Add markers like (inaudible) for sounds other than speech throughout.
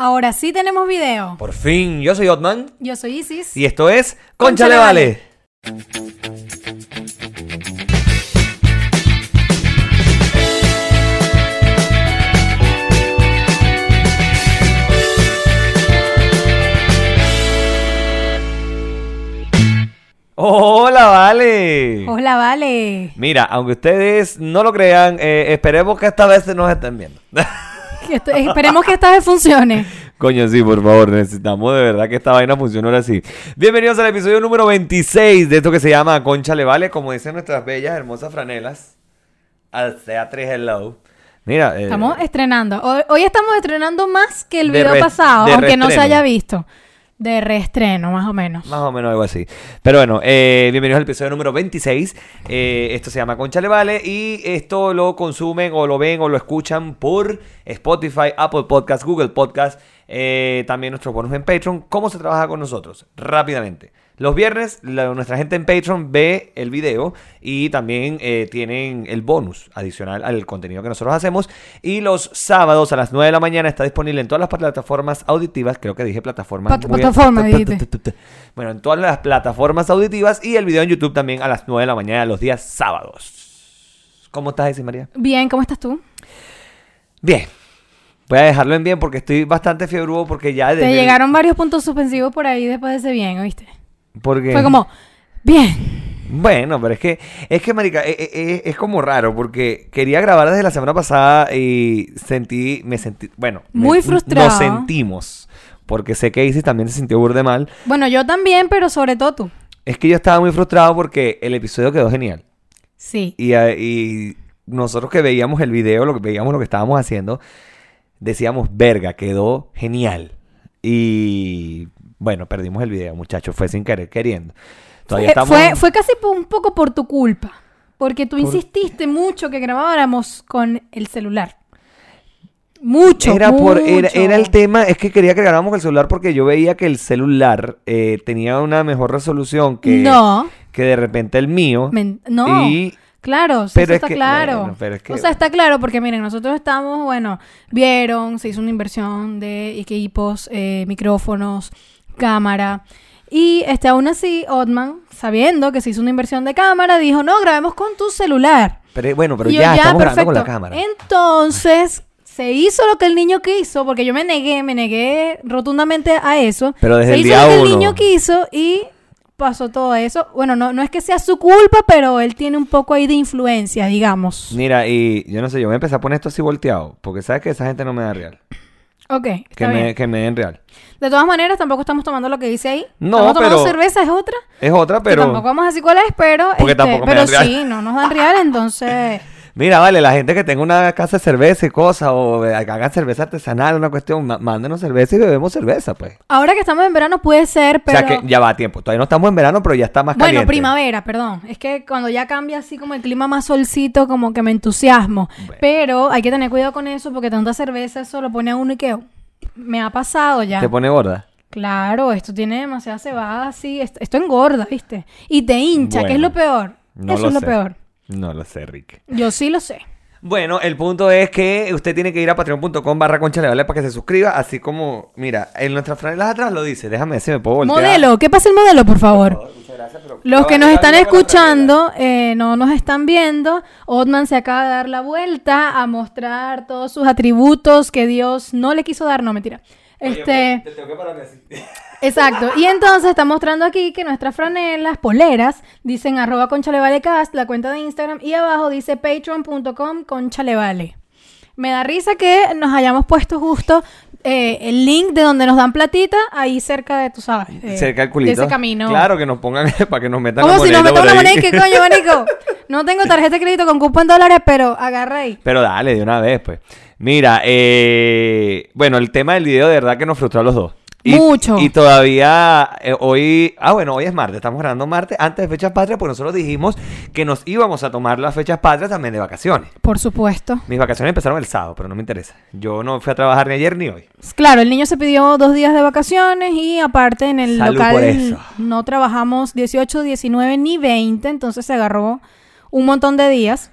Ahora sí tenemos video. Por fin, yo soy Otman Yo soy Isis. y esto es Concha Concha le le Vale. Hola, Vale. Hola, vale. Mira, aunque ustedes no lo crean, eh, esperemos que esta vez nos estén viendo. (laughs) Que esto- esperemos que esta vez funcione. Coño, sí, por favor, necesitamos de verdad que esta vaina funcione ahora sí. Bienvenidos al episodio número 26 de esto que se llama Concha le vale, como dicen nuestras bellas, hermosas franelas. Al 3 Hello. Mira, eh, Estamos estrenando. Hoy, hoy estamos estrenando más que el De video re- pasado, aunque no se haya visto. De reestreno, más o menos. más o menos algo así. Pero bueno, eh, bienvenidos al episodio número 26. Eh, esto se llama Concha le vale y esto lo consumen o lo ven o lo escuchan por Spotify, Apple Podcast, Google Podcast, eh, también nuestros bonos en Patreon. ¿Cómo se trabaja con nosotros? Rápidamente. Los viernes la- nuestra gente en Patreon ve el video y también eh, tienen el bonus adicional al contenido que nosotros hacemos. Y los sábados a las 9 de la mañana está disponible en todas las plataformas auditivas. Creo que dije plataformas. Pat- plataforma, Bueno, en todas las plataformas auditivas y el video en YouTube también a las 9 de la mañana los días sábados. ¿Cómo estás, Esi María? Bien, ¿cómo estás tú? Bien. Voy a dejarlo en bien porque estoy bastante fiebrudo porque ya... Te el- llegaron varios puntos suspensivos por ahí después de ese bien, ¿oíste? Porque... Fue como, bien. Bueno, pero es que, es que, marica, e- e- e- es, como raro porque quería grabar desde la semana pasada y sentí, me sentí, bueno, me- Muy frustrado. Nos sentimos, porque sé que Isis también se sintió burde mal. Bueno, yo también, pero sobre todo tú. Es que yo estaba muy frustrado porque el episodio quedó genial. Sí. Y, y nosotros que veíamos el video, lo que veíamos lo que estábamos haciendo, decíamos, verga, quedó genial. Y bueno, perdimos el video, muchachos, fue sin querer, queriendo. Todavía Fue, estamos... fue, fue casi un poco por tu culpa. Porque tú insististe (laughs) mucho que grabáramos con el celular. Mucho. Era, por, era, mucho. era el tema, es que quería que grabáramos el celular porque yo veía que el celular eh, tenía una mejor resolución que, No. que de repente el mío. Men- no. Y Claro, sí, Pero eso es está que- claro. bueno, pero es que- O sea, está claro porque miren, nosotros estamos, bueno, vieron, se hizo una inversión de equipos, eh, micrófonos, cámara. Y este, aún así, Otman, sabiendo que se hizo una inversión de cámara, dijo, no, grabemos con tu celular. pero, bueno, pero Y yo, ya, estamos grabando con la cámara. Entonces, se hizo lo que el niño quiso, porque yo me negué, me negué rotundamente a eso. Pero desde se el hizo día lo que el niño quiso y pasó todo eso. Bueno, no, no es que sea su culpa, pero él tiene un poco ahí de influencia, digamos. Mira, y yo no sé, yo me empecé a poner esto así volteado, porque sabes que esa gente no me da real. Ok, Que está me, bien. que me den real. De todas maneras, tampoco estamos tomando lo que dice ahí. No, estamos tomando pero- cerveza, es otra. Es otra, que pero. tampoco vamos a decir cuál es, pero, Porque este, tampoco me pero dan real. sí, no nos dan real, entonces... (laughs) Mira, vale, la gente que tenga una casa de cerveza y cosas, o eh, hagan cerveza artesanal, una cuestión, mándenos cerveza y bebemos cerveza, pues. Ahora que estamos en verano puede ser, pero... O sea que ya va a tiempo. Todavía no estamos en verano, pero ya está más Bueno, caliente. primavera, perdón. Es que cuando ya cambia así como el clima más solcito, como que me entusiasmo. Bueno. Pero hay que tener cuidado con eso porque tanta cerveza eso lo pone a uno y que me ha pasado ya. Te pone gorda. Claro, esto tiene demasiada cebada, así. Esto, esto engorda, ¿viste? Y te hincha, que es Bueno, lo peor. No eso lo es lo peor. No lo sé, Rick. Yo sí lo sé. Bueno, el punto es que usted tiene que ir a patreon.com barra concha le vale para que se suscriba, así como, mira, en nuestras franelas atrás lo dice, déjame ver si me puedo voltear. Modelo, ¿qué pasa el modelo, por favor? Muchas gracias, pero- Los que nos están escuchando, eh, no nos están viendo. Otman se acaba de dar la vuelta a mostrar todos sus atributos que Dios no le quiso dar. No, mentira. Este, Oye, te tengo que pararme así. (laughs) exacto. Y entonces está mostrando aquí que nuestras franelas, poleras, dicen arroba conchaLevalecast, la cuenta de Instagram, y abajo dice patreon.com conchalevale. Me da risa que nos hayamos puesto justo eh, el link de donde nos dan platita ahí cerca de, tú sabes, eh, Cerca del culito. de ese camino. Claro, que nos pongan (laughs) para que nos metan Como la si nos metamos una moneda. ¿qué coño, (laughs) marico? No tengo tarjeta de crédito con cupo en dólares, pero agarra ahí. Pero dale, de una vez, pues. Mira, eh, bueno, el tema del video de verdad que nos frustró a los dos. Y, Mucho. Y todavía eh, hoy, ah bueno, hoy es martes, estamos grabando martes antes de fechas patrias, porque nosotros dijimos que nos íbamos a tomar las fechas patrias también de vacaciones. Por supuesto. Mis vacaciones empezaron el sábado, pero no me interesa. Yo no fui a trabajar ni ayer ni hoy. Claro, el niño se pidió dos días de vacaciones y aparte en el Salud local por eso. no trabajamos 18, 19 ni 20, entonces se agarró un montón de días.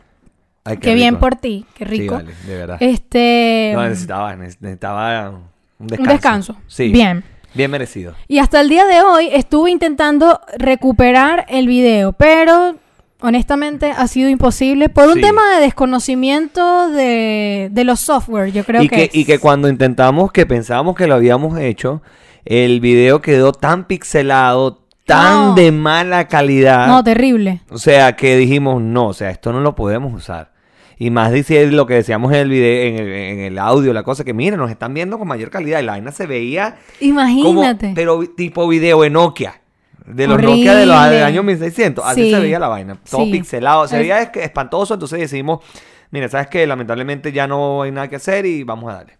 Ay, Qué, bien por ti, qué Sí, rico. vale, de verdad. Este, No, necesitaba, neces- necesitaba Un Un descanso. Sí. Bien. Bien merecido. Y hasta el día de hoy estuve intentando recuperar el video, pero honestamente ha sido imposible por un Sí. tema de desconocimiento de, de los software, yo creo y que, es. y que cuando intentamos, que pensábamos que lo habíamos hecho, el video quedó tan pixelado, tan No. de mala calidad. No, terrible. O sea, que dijimos, no, o sea, esto no lo podemos usar. Y más dice lo que decíamos en el video, en el, en el audio, la cosa que miren, nos están viendo con mayor calidad. Y la vaina se veía como, Imagínate. pero tipo video de Nokia. De los Nokia de los del año 1600. Así Sí. se veía la vaina. Todo Sí. pixelado. Se veía es- espantoso. Entonces decimos, mira, sabes que lamentablemente ya no hay nada que hacer y vamos a darle.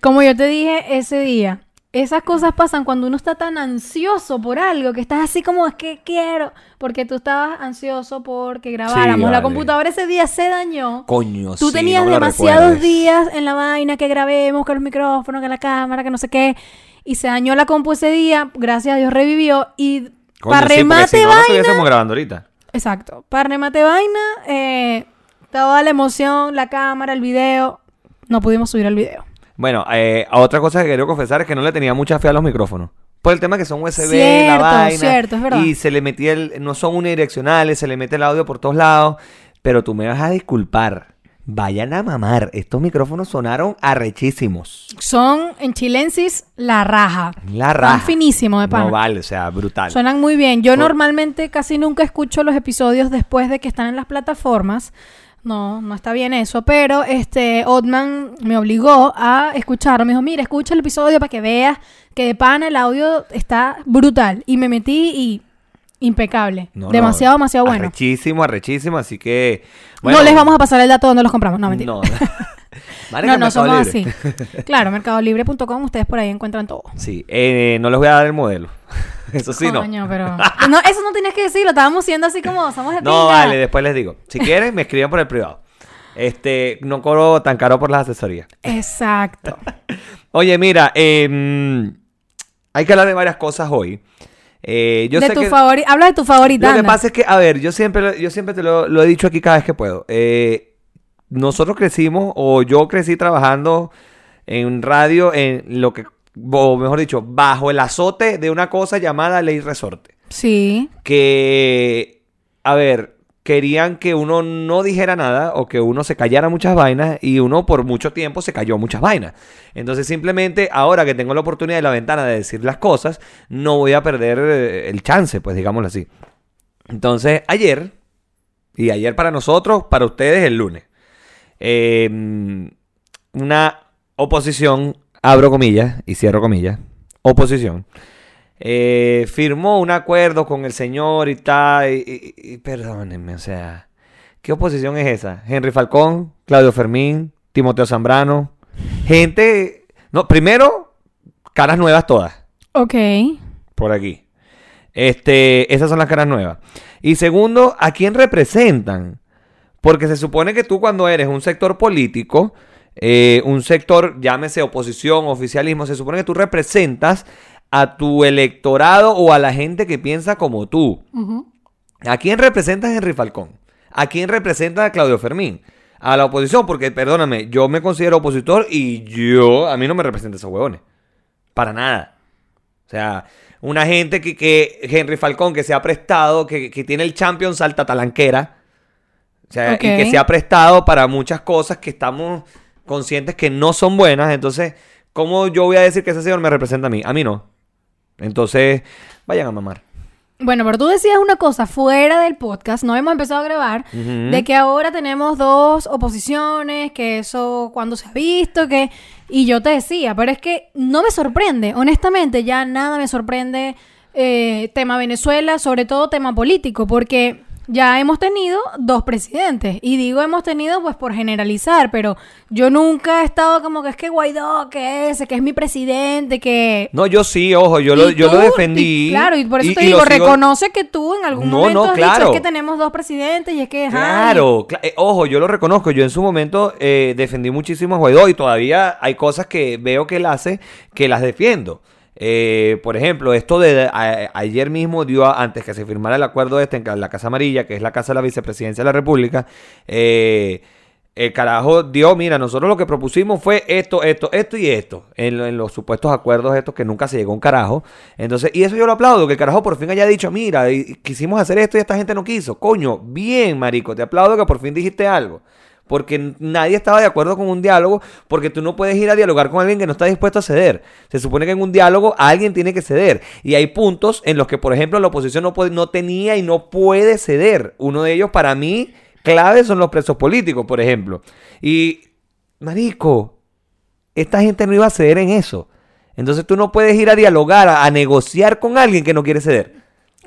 Como yo te dije ese día, esas cosas pasan cuando uno está tan ansioso por algo, que estás así como es que quiero, porque tú estabas ansioso porque grabáramos. La vale. computadora ese día se dañó. Coño, Tú sí, tenías no demasiados días en la vaina que grabemos, que los micrófonos, que la cámara, que no sé qué. Y se dañó la compu ese día, gracias a Dios revivió. Y Coño, para sí, remate si no, no vaina. estuviésemos grabando ahorita. Exacto. Para remate vaina, eh, toda la emoción, la cámara, el video. No pudimos subir el video. Bueno, eh, otra cosa que quiero confesar es que no le tenía mucha fe a los micrófonos. Por el tema que son USB, la Cierto, vaina. cierto, es verdad. Y se le metía el, no son unidireccionales, se le mete el audio por todos lados. Pero tú me vas a disculpar. Vayan a mamar. Estos micrófonos sonaron arrechísimos. Son en chilensis la raja. La raja. Son finísimo de pana. No vale, o sea, brutal. Suenan muy bien. Yo Por- normalmente casi nunca escucho los episodios después de que están en las plataformas. No, no está bien eso. Pero este Otman me obligó a escucharlo. Me dijo, mira, escucha el episodio para que veas que de pana el audio está brutal. Y me metí y impecable. No, no, demasiado, demasiado bueno. Arrechísimo, arrechísimo. Así que. no les vamos a pasar el dato donde los compramos. No, mentira. No. (laughs) No, no, Mercado somos Libre. así. Claro, mercadolibre.com, ustedes por ahí encuentran todo. Sí, eh, no les voy a dar el modelo. (laughs) Eso sí, no. Coño, pero... No, eso no tenías que decirlo, estábamos siendo así como somos de No, vale, después les digo. Si quieren, me escriban por el privado. Este, no cobro tan caro por las asesorías. Exacto. (laughs) Oye, mira, em, hay que hablar de varias cosas hoy. Eh, yo de sé tu que Habla de tu favorita. lo que pasa es que, a ver, yo siempre, yo siempre te lo, lo he dicho aquí cada vez que puedo. Eh, nosotros crecimos, o yo crecí trabajando en radio, en lo que, o mejor dicho, bajo el azote de una cosa llamada ley resorte. Sí. que, a ver, querían que uno no dijera nada o que uno se callara muchas vainas y uno por mucho tiempo se cayó muchas vainas. Entonces simplemente ahora que tengo la oportunidad y la ventana de decir las cosas, no voy a perder eh, el chance, pues digámoslo así. Entonces ayer, y ayer para nosotros, para ustedes el lunes, eh, una oposición, abro comillas y cierro comillas, oposición, eh, firmó un acuerdo con el señor y tal, y, y- y perdónenme, o sea, ¿qué oposición es esa? Henry Falcón, Claudio Fermín, Timoteo Zambrano, gente, no, primero, caras nuevas todas, Ok. por aquí. Este, esas son las caras nuevas. Y segundo, ¿a quién representan? Porque se supone que tú cuando eres un sector político, eh, un sector, llámese oposición, oficialismo, se supone que tú representas a tu electorado o a la gente que piensa como tú. ¿A quién representa Henry Falcón? ¿A quién representa a Claudio Fermín? A la oposición, porque perdóname, yo me considero opositor y yo, a mí no me representa esos huevones. Para nada. O sea, una gente que, que Henry Falcón, que se ha prestado, que, que tiene el champion salta talanquera. O sea, y que se ha prestado para muchas cosas que estamos conscientes que no son buenas. Entonces, ¿cómo yo voy a decir que ese señor me representa a mí? A mí no. Entonces, vayan a mamar. Bueno, pero tú decías una cosa fuera del podcast, no hemos empezado a grabar, de que ahora tenemos dos oposiciones, que eso cuando se ha visto, que... Y yo te decía, pero es que no me sorprende, honestamente, ya nada me sorprende eh, tema Venezuela, sobre todo tema político, porque ya hemos tenido dos presidentes, y digo hemos tenido pues por generalizar, pero yo nunca he estado como que es que Guaidó, que ese, que es mi presidente, que... No, yo sí, ojo, yo, lo, yo lo defendí. y claro, y por eso y- te y digo, sigo- reconoce que tú en algún No, momento no, has dicho, claro. es que tenemos dos presidentes y es que... Claro, cla- eh, ojo, yo lo reconozco. Yo en su momento eh, defendí muchísimo a Guaidó y todavía hay cosas que veo que él hace que las defiendo. Eh, por ejemplo, esto de a- ayer mismo dio, a- antes que se firmara el acuerdo este en la Casa Amarilla, que es la Casa de la Vicepresidencia de la República, eh, El carajo dio, mira, nosotros lo que propusimos fue esto, esto, esto y esto. En, en los supuestos acuerdos estos que nunca se llegó un carajo. Entonces, y eso yo lo aplaudo, que el carajo por fin haya dicho, mira, quisimos hacer esto y esta gente no quiso. Coño, bien, marico, te aplaudo que por fin dijiste algo. Porque nadie estaba de acuerdo con un diálogo, porque tú no puedes ir a dialogar con alguien que no está dispuesto a ceder. Se supone que en un diálogo alguien tiene que ceder. Y hay puntos en los que, por ejemplo, la oposición no, puede- no tenía y no puede ceder. Uno de ellos, para mí, clave son los presos políticos, por ejemplo. Y, marico, esta gente no iba a ceder en eso. Entonces tú no puedes ir a dialogar, a, a negociar con alguien que no quiere ceder.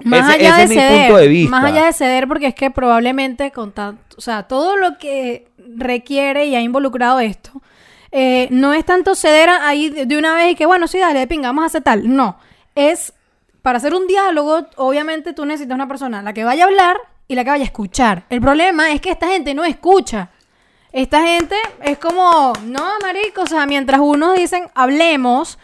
Más Ese- allá ese de es mi ceder, punto de vista. más allá de ceder, porque es que probablemente con tanto, o sea, todo lo que requiere y ha involucrado esto, eh, no es tanto ceder ahí de una vez y que, bueno, sí, dale, pinga, vamos a hacer tal. No, es para hacer un diálogo, obviamente tú necesitas una persona, la que vaya a hablar y la que vaya a escuchar. El problema es que esta gente no escucha. Esta gente es como, no, marico, o sea, mientras unos dicen, hablemos,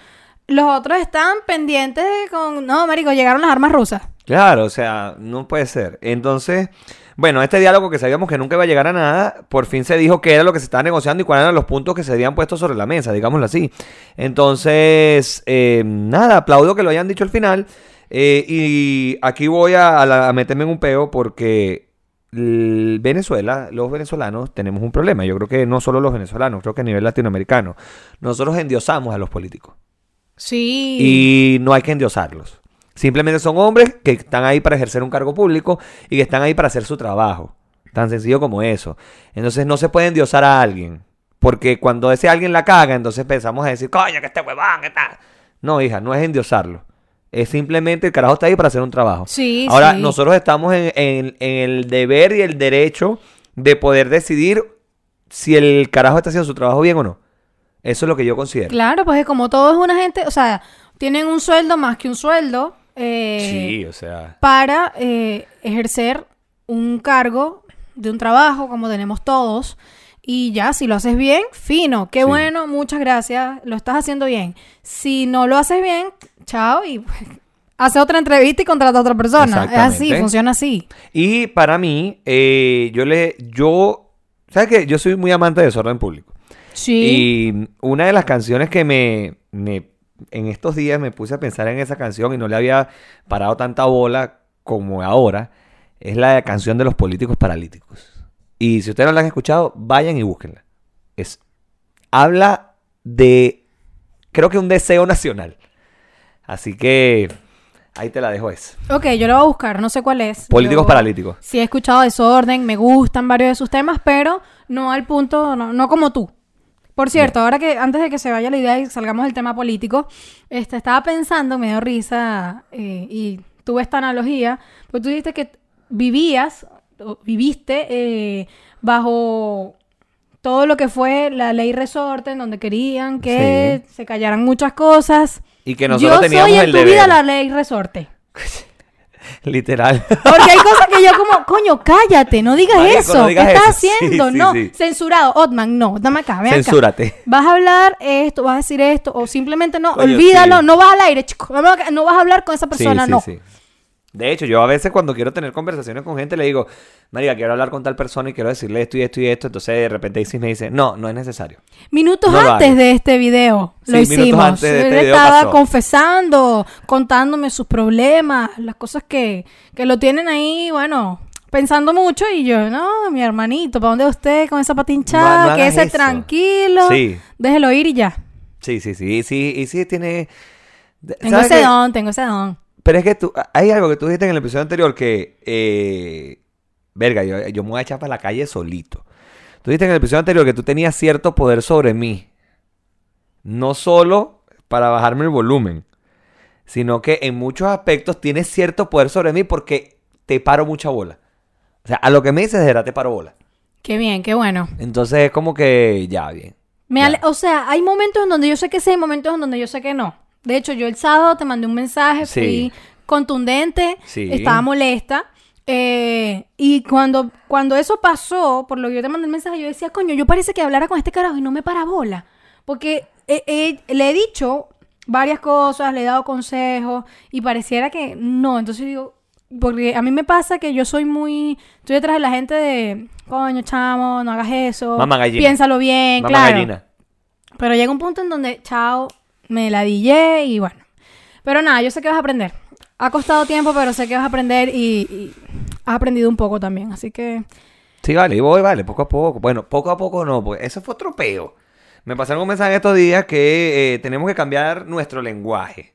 los otros están pendientes de con, no, marico, llegaron las armas rusas. Claro, o sea, no puede ser. Entonces, bueno, este diálogo que sabíamos que nunca iba a llegar a nada, por fin se dijo qué era lo que se estaba negociando y cuáles eran los puntos que se habían puesto sobre la mesa, digámoslo así. Entonces, eh, nada, aplaudo que lo hayan dicho al final. eh, y aquí voy a, a la- a meterme en un peo porque Venezuela, los venezolanos tenemos un problema. Yo creo que no solo los venezolanos, creo que a nivel latinoamericano. Nosotros endiosamos a los políticos. Sí. Y no hay que endiosarlos. Simplemente son hombres que están ahí para ejercer un cargo público y que están ahí para hacer su trabajo. Tan sencillo como eso. Entonces no se puede endiosar a alguien. Porque cuando ese alguien la caga, entonces empezamos a decir, coño, que este huevón, que tal. No, hija, no es endiosarlo. Es simplemente el carajo está ahí para hacer un trabajo. Sí, Ahora, sí. nosotros estamos en, en- en el deber y el derecho de poder decidir si el carajo está haciendo su trabajo bien o no. Eso es lo que yo considero. Claro, pues es como todo es una gente, o sea, tienen un sueldo más que un sueldo eh, Sí, o sea. para eh, ejercer un cargo de un trabajo como tenemos todos. Y ya, si lo haces bien, fino, qué Sí. bueno, muchas gracias, lo estás haciendo bien. Si no lo haces bien, chao y pues, (laughs) hace otra entrevista y contrata a otra persona. Es así, funciona así. Y para mí, eh, yo le, yo, ¿sabes qué? Yo soy muy amante de desorden público. Sí. Y una de las canciones que me, me- en estos días me puse a pensar en esa canción y no le había parado tanta bola como ahora, es la canción de los políticos paralíticos. Y si ustedes no la han escuchado, vayan y búsquenla. Es, habla de, creo que un deseo nacional. Así que ahí te la dejo eso. Ok, yo lo voy a buscar, no sé cuál es. Políticos Yo- paralíticos. Sí he escuchado Desorden, me gustan varios de sus temas, pero no al punto, no, no como tú. Por cierto, ahora que antes de que se vaya la idea y salgamos del tema político, este, estaba pensando, me dio risa eh, y tuve esta analogía, porque tú dijiste que vivías, o viviste eh, bajo todo lo que fue la ley resorte, en donde querían que se callaran muchas cosas. Y que nosotros Yo teníamos soy en el tu deber. vida la ley resorte. (laughs) (laughs) Literal. Porque hay cosas que yo como, coño, cállate, no digas Marico, eso. no digas ¿Qué estás eso. (laughs) Haciendo? sí, no, sí. censurado. Otman, no, dame acá, ven acá. Censúrate. Vas a hablar esto, vas a decir esto, o simplemente no, Coño, olvídalo, no vas al aire, chico. No, vas a hablar con esa persona, sí, no. sí. De hecho, yo a veces cuando quiero tener conversaciones con gente le digo, María, quiero hablar con tal persona y quiero decirle esto y esto y esto. Entonces de repente Isis me dice, no, no es necesario. Minutos No antes de este video Sí, lo hicimos. antes de este Él video estaba pasó. confesando, contándome sus problemas, las cosas que, que lo tienen ahí, bueno, pensando mucho. Y yo, no, mi hermanito, ¿para dónde va usted con esa? No, no hagas Quédese eso. tranquilo, Sí. déjelo ir y ya. Sí, sí, sí. Sí, y sí tiene... Tengo ¿sabes ese don, tengo ese don. Pero es que tú, hay algo que tú dijiste en el episodio anterior que, eh, verga, yo, yo me voy a echar para la calle solito. Tú dijiste en el episodio anterior que tú tenías cierto poder sobre mí. No solo para bajarme el volumen, sino que en muchos aspectos tienes cierto poder sobre mí porque te paro mucha bola. O sea, a lo que me dices, verdad te paro bola. Qué bien, qué bueno. Entonces es como que, ya, bien. Me Ya. o sea, hay momentos en donde yo sé que sí, hay momentos en donde yo sé que no. De hecho, yo el sábado te mandé un mensaje, Sí. fui contundente, Sí. estaba molesta. eh, y cuando, cuando eso pasó, por lo que yo te mandé el mensaje, yo decía, coño, yo parece que hablara con este carajo y no me para bola. Porque eh, eh, le he dicho varias cosas, le he dado consejos y pareciera que no. Entonces digo, porque a mí me pasa que yo soy muy, estoy detrás de la gente de, coño, chamo, no hagas eso, Mamá gallina. piénsalo bien, Mamá claro. gallina. Pero llega un punto en donde, chao, me la dillé y bueno. Pero nada, yo sé que vas a aprender. Ha costado tiempo, pero sé que vas a aprender y, has aprendido un poco también. Así que, Sí, vale, y voy, vale, poco a poco. Bueno, poco a poco no, pues eso fue otro peo. Me pasaron un mensaje estos días que eh, tenemos que cambiar nuestro lenguaje.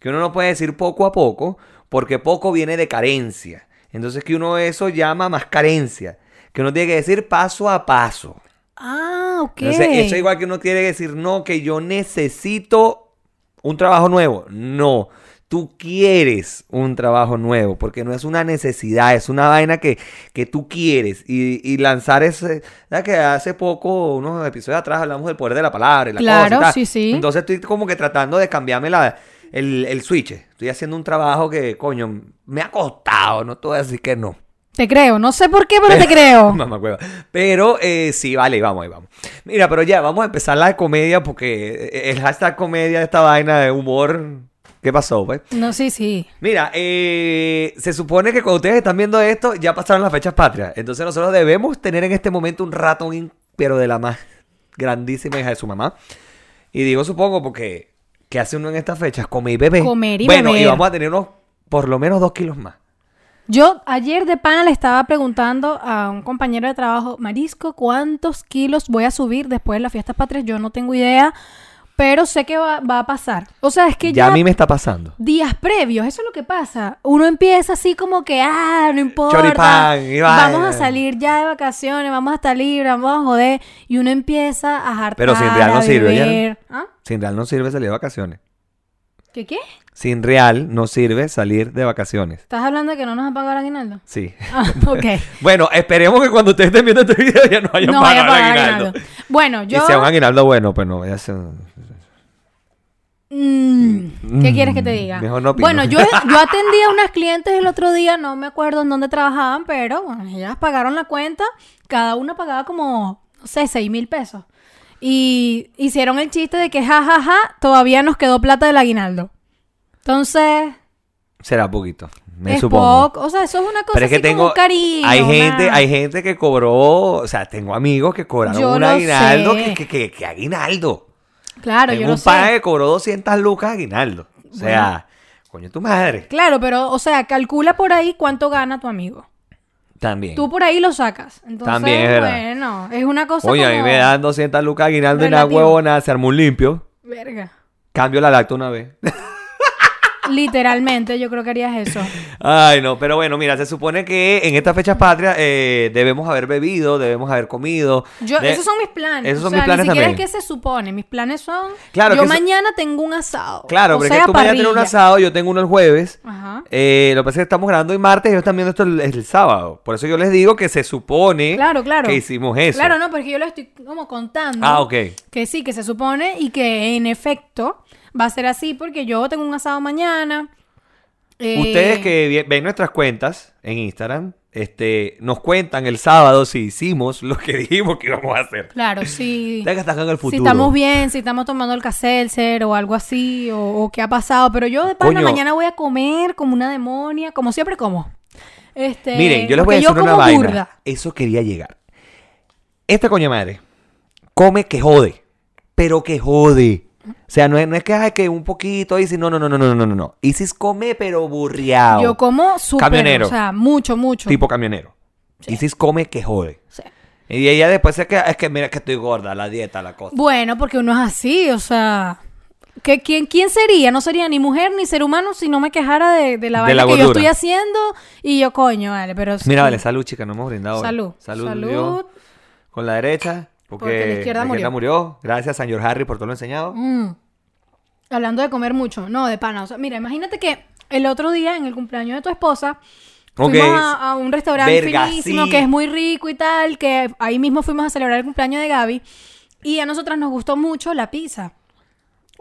Que uno no puede decir poco a poco, porque poco viene de carencia. Entonces que uno eso llama más carencia. Que uno tiene que decir paso a paso. Ah, ok. Entonces, eso igual que uno quiere decir, no, que yo necesito un trabajo nuevo. No, tú quieres un trabajo nuevo, porque no es una necesidad, es una vaina que, que tú quieres. Y, y lanzar ese, ¿sabes que hace poco, unos episodios atrás, hablamos del poder de la palabra y la Claro, cosa y tal? sí, sí. Entonces estoy como que tratando de cambiarme la, el, el switch. Estoy haciendo un trabajo que, coño, me ha costado, no te voy a decir que no. Te creo. No sé por qué, pero te creo. (laughs) Mamá hueva. Pero eh, sí, vale, vamos ahí, vamos. Mira, pero ya, vamos a empezar la comedia porque eh, el hashtag comedia, esta vaina de humor. ¿Qué pasó, pues? No, sí, sí. Mira, eh, se supone que cuando ustedes están viendo esto, ya pasaron las fechas patrias. Entonces nosotros debemos tener en este momento un ratón, pero de la más grandísima hija de su mamá. Y digo supongo porque, ¿qué hace uno en estas fechas? Comer y beber. Comer y bueno, y beber. vamos a tener unos, por lo menos dos kilos más. Yo ayer de pana le estaba preguntando a un compañero de trabajo, Marisco, ¿cuántos kilos voy a subir después de las fiestas patrias? Yo no tengo idea, pero sé que va, va a pasar. O sea, es que Ya ya, a mí me está pasando. días previos, eso es lo que pasa. Uno empieza así como que, ah, no importa. Choripán, y vamos a salir ya de vacaciones, vamos a estar libres, vamos a joder. Y uno empieza a hartar, Pero sin real no a sirve. ¿Ah? Sin real no sirve salir de vacaciones. ¿Qué qué? Sin real no sirve salir de vacaciones. ¿Estás hablando de que no nos han pagado el aguinaldo? Sí. Ah, (laughs) ok. Bueno, esperemos que cuando ustedes estén viendo este video ya no hayan no vaya a pagado pagar el aguinaldo. aguinaldo. Bueno, yo... Y sea un aguinaldo bueno, pues no, ya sea... Mm, ¿Qué quieres que te diga? mejor no bueno, yo, (laughs) yo atendí a unas clientes el otro día, no me acuerdo en dónde trabajaban, pero bueno, ellas pagaron la cuenta, cada una pagaba como, no sé, 6 mil pesos. Y hicieron el chiste de que, jajaja, ja, ja, todavía nos quedó plata del aguinaldo. Entonces, Será poquito, me es supongo. poco. O sea, eso es una cosa Pero es que así como tengo... un cariño. hay gente, una- hay gente que cobró... O sea, tengo amigos que cobraron Yo un aguinaldo que, que, que, que aguinaldo. Claro, tengo yo lo un sé. que cobró 200 lucas aguinaldo. O sea, coño, tu madre. Claro, pero, o sea, calcula por ahí cuánto gana tu amigo. También. Tú por ahí lo sacas. Entonces, También es verdad. bueno, es una cosa Oye, a mí me dan 200 lucas aguinaldo y una huevona, se armó un limpio. Verga. Cambio la lacta una vez. (laughs) Literalmente, yo creo que harías eso. Ay, no, pero bueno, mira, se supone que en estas fechas patrias eh, debemos haber bebido, debemos haber comido. Yo, De- esos son mis planes. Esos son o sea, mis planes ni siquiera también. es que se supone. Mis planes son. Claro yo que mañana tengo un asado. Claro, o pero es sea, que tú mañana tienes un asado, yo tengo uno el jueves. Ajá. Eh, lo que pasa es que estamos grabando hoy martes y ellos están viendo esto el, el sábado. Por eso yo les digo que se supone Claro, claro. que hicimos eso. Claro, no, porque yo lo estoy como contando. Ah, ok. Que sí, que se supone y que en efecto va a ser así porque yo tengo un asado mañana. Eh, Ustedes que ven nuestras cuentas en Instagram, este, nos cuentan el sábado si hicimos lo que (laughs) dijimos que íbamos a hacer. Claro, sí. En el futuro. Si estamos bien, si estamos tomando el caselcer o algo así, o, o qué ha pasado. Pero yo de Coño. mañana voy a comer como una demonia, como siempre como. Este, Miren, yo les voy a decir una vaina. burda. Eso quería llegar. Esta coña madre come que jode, pero que jode. O sea, no es, no es que que un poquito y si no, no, no, no, no, no, no, no. Isis come pero burriado. Yo como súper, Camionero. o sea, mucho, mucho. tipo camionero. Isis come que jode. Sí. Y ella después se queda, es que mira que estoy gorda, la dieta, la cosa. Bueno, porque uno es así, o sea... ¿que, quién, ¿Quién sería? No sería ni mujer ni ser humano si no me quejara de, de la De vaina la que yo estoy haciendo y yo, coño, vale, pero... sí. Mira, vale, salud, chica, no hemos brindado. hoy. Salud. Salud. Salud. con la derecha, porque, Porque la izquierda murió. murió. Gracias, señor Harry, por todo lo enseñado. Mm. Hablando de comer mucho, no, de pana. O sea, mira, imagínate que el otro día, en el cumpleaños de tu esposa, Ok. fuimos a, a un restaurante Verga, finísimo sí. que es muy rico y tal, que ahí mismo fuimos a celebrar el cumpleaños de Gaby. Y a nosotras nos gustó mucho la pizza.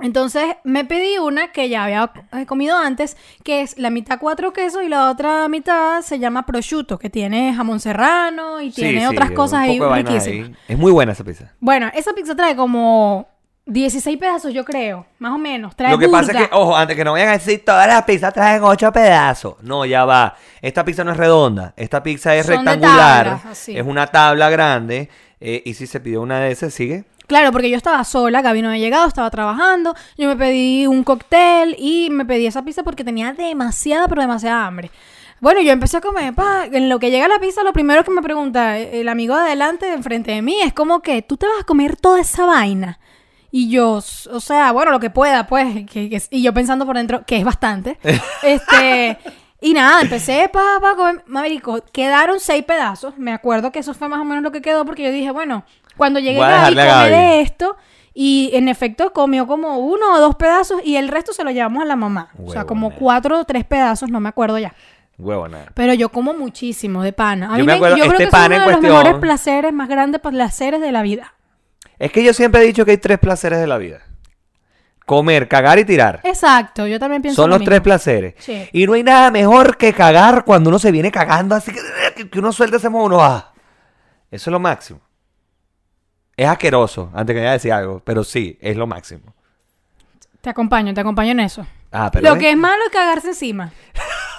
Entonces me pedí una que ya había eh, comido antes, que es la mitad cuatro quesos y la otra mitad se llama prosciutto, que tiene jamón serrano y tiene sí, otras cosas ahí riquísimas. ahí. Es muy buena esa pizza. Bueno, esa pizza trae como 16 pedazos, yo creo, más o menos. Trae Lo que pasa es que, ojo, antes que no vayan a decir todas las pizzas traen ocho pedazos. No, ya va. Esta pizza no es redonda. Esta pizza es Son rectangular. Es una tabla grande. eh, y si se pidió una de esas, sigue. Claro, porque yo estaba sola, Gaby no había llegado, estaba trabajando. Yo me pedí un cóctel y me pedí esa pizza porque tenía demasiada, pero demasiada hambre. Bueno, yo empecé a comer, pa, en lo que llega la pizza, lo primero que me pregunta el amigo de adelante, enfrente de mí, es como que tú te vas a comer toda esa vaina. Y yo, o sea, bueno, lo que pueda, pues, que- que- y yo pensando por dentro, que es bastante. (laughs) este, y nada, empecé, pa, pa, comer, marico, quedaron seis pedazos. Me acuerdo que eso fue más o menos lo que quedó, porque yo dije, bueno, cuando llegue Voy a Gaby, dejarle a come Gaby. de esto. Y en efecto comió como uno o dos pedazos y el resto se lo llevamos a la mamá. O sea, como cuatro o tres pedazos, no me acuerdo ya. Huevona. Pero yo como muchísimo de pana. A Yo mí me acuerdo, yo creo este que pan es uno de los cuestión- mejores placeres, más grandes placeres de la vida. Es que yo siempre he dicho que hay tres placeres de la vida. Comer, cagar y tirar. Exacto, yo también pienso Son lo los tres placeres. Sí. Y no hay nada mejor que cagar cuando uno se viene cagando, así que, que- uno suelta ese mono. uno ah. Eso es lo máximo. Es asqueroso, antes que vaya a decir algo, pero sí, es lo máximo. Te acompaño, te acompaño en eso. Ah, pero lo que es malo es cagarse encima.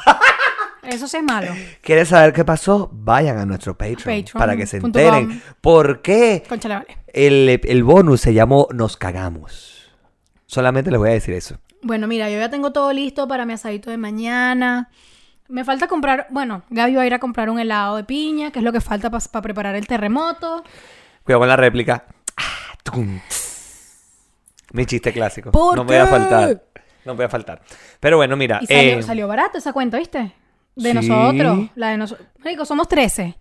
(laughs) eso sí es malo. ¿Quieres saber qué pasó? Vayan a nuestro Patreon, Patreon para que se enteren com. por qué Conchale, vale. el, el bonus se llamó Nos cagamos. Solamente les voy a decir eso. Bueno, mira, yo ya tengo todo listo para mi asadito de mañana. Me falta comprar, bueno, Gaby va a ir a comprar un helado de piña, que es lo que falta para preparar el terremoto. Cuidado con la réplica. Ah. Mi chiste clásico. ¿Por no me voy a faltar. No me voy a faltar. Pero bueno, mira. Y salió, eh, salió barato esa cuenta, ¿viste? De Sí. nosotros. La de nosotros. Somos 13.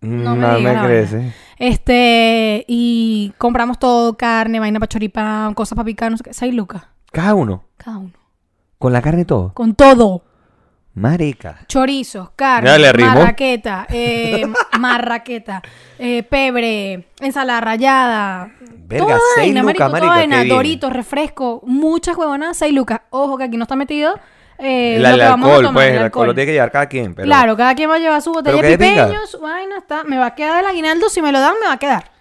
No me no digas me crece. Este, y compramos todo, carne, vaina para choripán, cosas para picar, no sé qué. 6 lucas. Cada uno. Cada uno. Con la carne y todo. Con todo. Marica. Chorizos, carne, marraqueta, eh, (laughs) marraqueta, eh, pebre, ensalada rallada. Verga, toda seis vaina, lucas, marico, toda vaina, bien. doritos, refresco, muchas huevonas, 6 lucas. Ojo que aquí no está metido eh, el, lo el que vamos a alcohol, tomar, pues. el El alcohol alcohol. lo tiene que llevar cada quien. Pero... Claro, cada quien va a llevar su botella de pipeño, su vaina, está, me va a quedar el aguinaldo, si me lo dan, me va a quedar.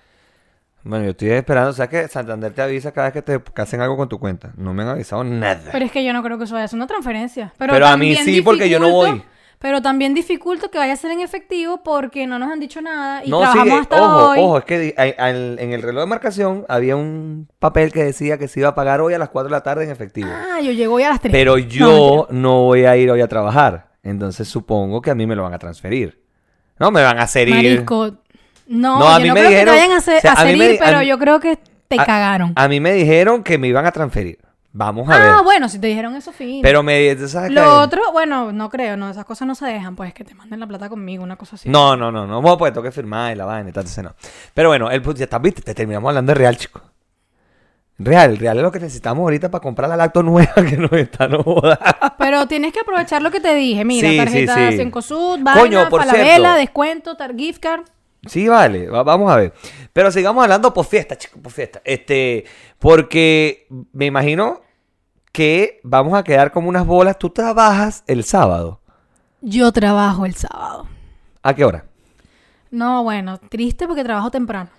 Bueno, yo estoy esperando. O sea que Santander te avisa cada vez que te que hacen algo con tu cuenta. No me han avisado nada. Pero es que yo no creo que eso vaya a ser una transferencia. Pero, Pero a mí sí, porque yo no voy. Pero también dificulto que vaya a ser en efectivo porque no nos han dicho nada y no, trabajamos sí, hasta ojo, hoy. ojo, es que en el reloj de marcación había un papel que decía que se iba a pagar hoy a las 4 de la tarde en efectivo. Ah, yo llego hoy a las 3. Pero yo no, voy a ir hoy a trabajar. Entonces supongo que a mí me lo van a transferir. No me van a hacer ir. No, No, a yo mí no me creo dijeron- que te vayan a hacer, o sea, a a mí hacer me- ir, pero yo creo que te cagaron. A mí me dijeron que me iban a transferir. Vamos a ah, ver. bueno, si te dijeron eso, fin. Pero me ¿tú sabes Lo otro, bueno, no creo, no, esas cosas no se dejan, pues que te manden la plata conmigo, una cosa así. No, no, no, no. Bueno, pues tengo que firmar y la vaina y tal, no. Pero bueno, el, ya está, viste, te terminamos hablando de Real, chico. Real, Real es lo que necesitamos ahorita para comprar la lacto nueva (laughs) que nos está no. Pero tienes que aprovechar lo que te dije. Mira, Sí, sí, tarjeta sí. Cencosud, vaina, Coño, por cierto. descuento, tar- gift card. Sí, vale, va- vamos a ver. Pero sigamos hablando por fiesta, chicos, por fiesta. Este, porque me imagino que vamos a quedar como unas bolas. Tú trabajas el sábado. Yo trabajo el sábado. ¿A qué hora? No, bueno, triste porque trabajo temprano.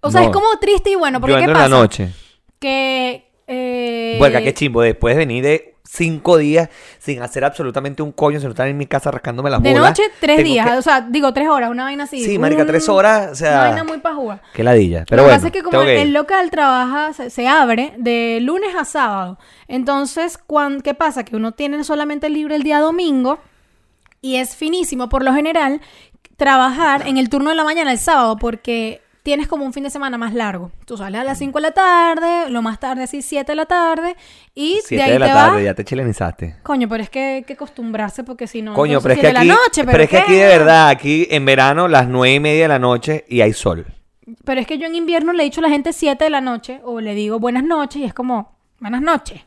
O sea, No. es como triste y bueno, porque Yo ¿qué pasa? en la noche. Que... Eh, Bueno, qué chimbo. Después de venir de cinco días sin hacer absolutamente un coño, sin estar en mi casa rascándome las De bolas. noche, tres tengo días. que- O sea, digo, tres horas, una vaina así. Sí, marica, Un- tres horas, o sea- Una vaina muy pajúa. Qué ladilla. Pero Lo que bueno, pasa es que como que el local trabaja, se, se abre de lunes a sábado. Entonces, cuan- ¿qué pasa? Que uno tiene solamente libre el día domingo y es finísimo, por lo general, trabajar en el turno de la mañana el sábado porque tienes como un fin de semana más largo. Tú sales a las 5 de la tarde, lo más tarde así 7 de la tarde y de Siete ahí de la te tarde, vas. ya te chilenizaste. Coño, pero es que hay que acostumbrarse porque si no... Coño, pero es que de aquí, la noche, pero es que aquí de verdad, aquí en verano, las nueve y media de la noche y hay sol. Pero es que yo en invierno le he dicho a la gente 7 de la noche o le digo buenas noches y es como buenas noches.